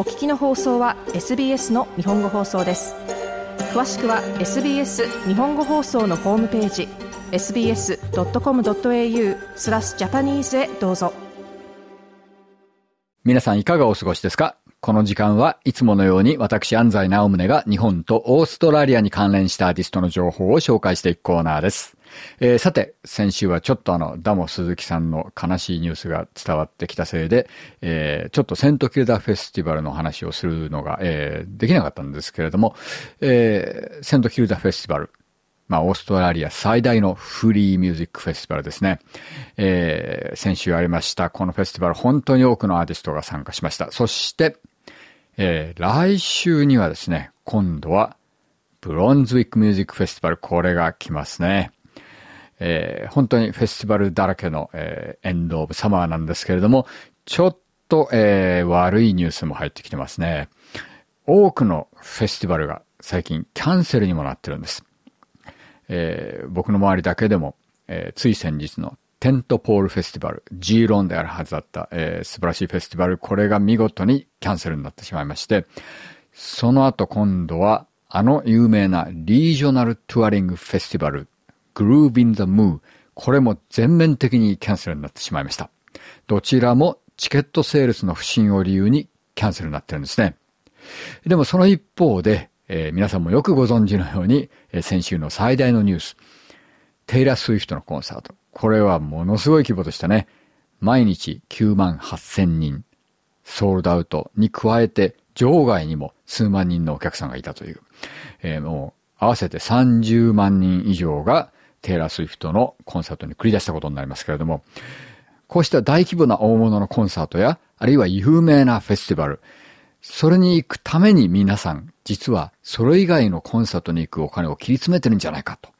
お聞きの放送は SBS の日本語放送です。詳しくは SBS 日本語放送のホームページ sbs.com.au スラスジャパニーズへどうぞ。皆さんいかがお過ごしですか？この時間はいつものように私安西直宗が日本とオーストラリアに関連したアーティストの情報を紹介していくコーナーです。えー、さて、先週はちょっとあの、ダモ鈴木さんの悲しいニュースが伝わってきたせいで、えー、ちょっとセントキルダフェスティバルの話をするのが、えー、できなかったんですけれども、え、セントキルダフェスティバル、まあ、オーストラリア最大のフリーミュージックフェスティバルですね。えー、先週ありました、このフェスティバル、本当に多くのアーティストが参加しました。そして、えー、来週にはですね、今度は、ブロンズウィックミュージックフェスティバル、これが来ますね。えー、本当にフェスティバルだらけの、えー、エンドオブサマーなんですけれども、ちょっと、えー、悪いニュースも入ってきてますね。多くのフェスティバルが最近キャンセルにもなってるんです。え、僕の周りだけでも、え、つい先日のテントポールフェスティバル、G ローンであるはずだった、えー、素晴らしいフェスティバル、これが見事にキャンセルになってしまいまして、その後今度は、あの有名なリージョナルトゥアリングフェスティバル、グルービンザムー、これも全面的にキャンセルになってしまいました。どちらもチケットセールスの不振を理由にキャンセルになってるんですね。でもその一方で、えー、皆さんもよくご存知のように、えー、先週の最大のニュース、テイラー・スウィフトのコンサート。これはものすごい規模でしたね。毎日9万8000人、ソールドアウトに加えて、場外にも数万人のお客さんがいたという、えー、もう合わせて30万人以上がテイラー・スウィフトのコンサートに繰り出したことになりますけれども、こうした大規模な大物のコンサートや、あるいは有名なフェスティバル、それに行くために皆さん、実はそれ以外のコンサートに行くお金を切り詰めてるんじゃないかと。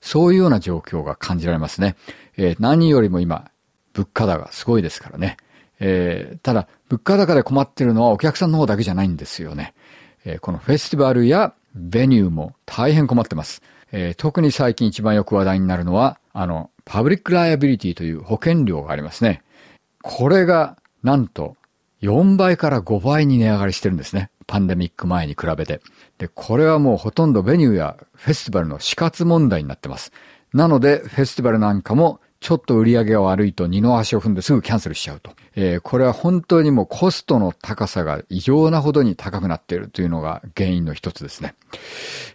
そういうような状況が感じられますね。えー、何よりも今、物価高がすごいですからね。えー、ただ、物価高で困ってるのはお客さんの方だけじゃないんですよね。えー、このフェスティバルやベニューも大変困ってます。えー、特に最近一番よく話題になるのは、あの、パブリックライアビリティという保険料がありますね。これが、なんと、4倍から5倍に値上がりしてるんですね。パンデミック前に比べて。で、これはもうほとんどベニューやフェスティバルの死活問題になってます。なので、フェスティバルなんかもちょっと売り上げが悪いと二の足を踏んですぐキャンセルしちゃうと。えー、これは本当にもうコストの高さが異常なほどに高くなっているというのが原因の一つですね。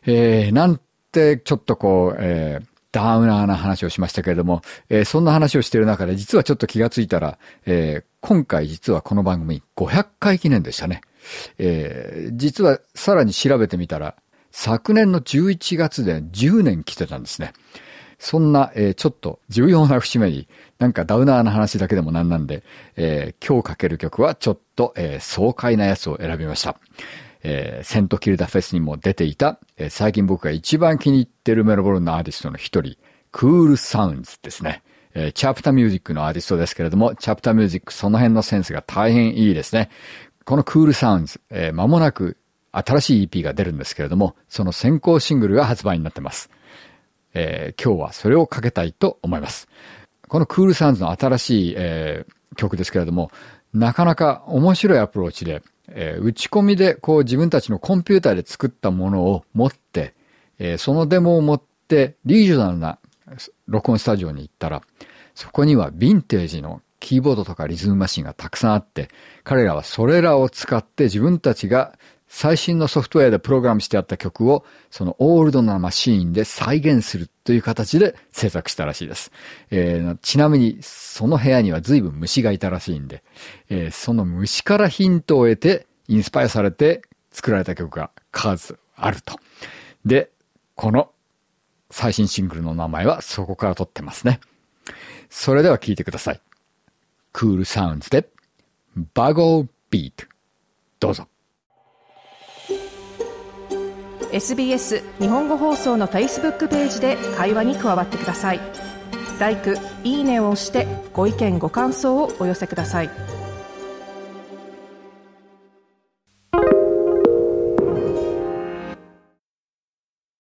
えー、なんてちょっとこう、えー、ダウナーな話をしましたけれども、えー、そんな話をしている中で実はちょっと気がついたら、えー、今回実はこの番組500回記念でしたね。えー、実はさらに調べてみたら、昨年の11月で10年来てたんですね。そんな、えー、ちょっと重要な節目に、なんかダウナーな話だけでもなんなんで、えー、今日かける曲はちょっと、えー、爽快なやつを選びました。えー、セントキルダフェスにも出ていた、えー、最近僕が一番気に入ってるメロボルンのアーティストの一人、クールサウンズですね。えー、チャプターミュージックのアーティストですけれども、チャプターミュージックその辺のセンスが大変いいですね。このクールサウンズ、えー、間もなく新しい EP が出るんですけれども、その先行シングルが発売になってます。えー、今日はそれをかけたいと思います。このクールサウンズの新しい、えー、曲ですけれども、なかなか面白いアプローチで、えー、打ち込みでこう自分たちのコンピューターで作ったものを持って、えー、そのデモを持ってリージョナルな録音スタジオに行ったら、そこにはヴィンテージのキーボードとかリズムマシンがたくさんあって、彼らはそれらを使って自分たちが最新のソフトウェアでプログラムしてあった曲を、そのオールドなマシーンで再現するという形で制作したらしいです。えー、ちなみに、その部屋には随分虫がいたらしいんで、えー、その虫からヒントを得て、インスパイアされて作られた曲が数あると。で、この最新シングルの名前はそこから取ってますね。それでは聴いてください。クールサウンズで、バゴービート。どうぞ。SBS 日本語放送のフェイスブックページで会話に加わってください。l i いいねを押してご意見ご感想をお寄せください。